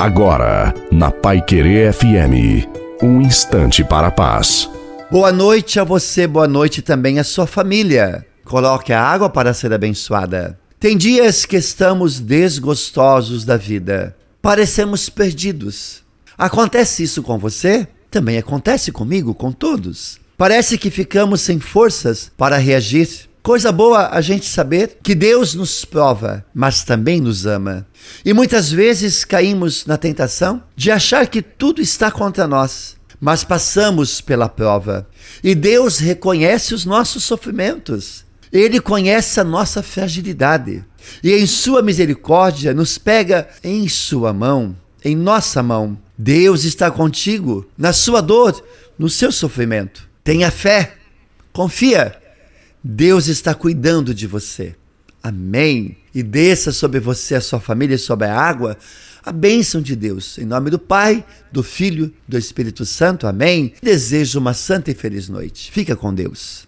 Agora, na Pai Querer FM, um instante para a paz. Boa noite a você, boa noite também à sua família. Coloque a água para ser abençoada. Tem dias que estamos desgostosos da vida. Parecemos perdidos. Acontece isso com você? Também acontece comigo, com todos. Parece que ficamos sem forças para reagir. Coisa boa a gente saber que Deus nos prova, mas também nos ama. E muitas vezes caímos na tentação de achar que tudo está contra nós, mas passamos pela prova. E Deus reconhece os nossos sofrimentos. Ele conhece a nossa fragilidade. E em Sua misericórdia nos pega em Sua mão, em nossa mão. Deus está contigo na sua dor, no seu sofrimento. Tenha fé, confia Deus está cuidando de você. Amém. E desça sobre você, a sua família e sobre a água a bênção de Deus. Em nome do Pai, do Filho, do Espírito Santo. Amém. Desejo uma santa e feliz noite. Fica com Deus.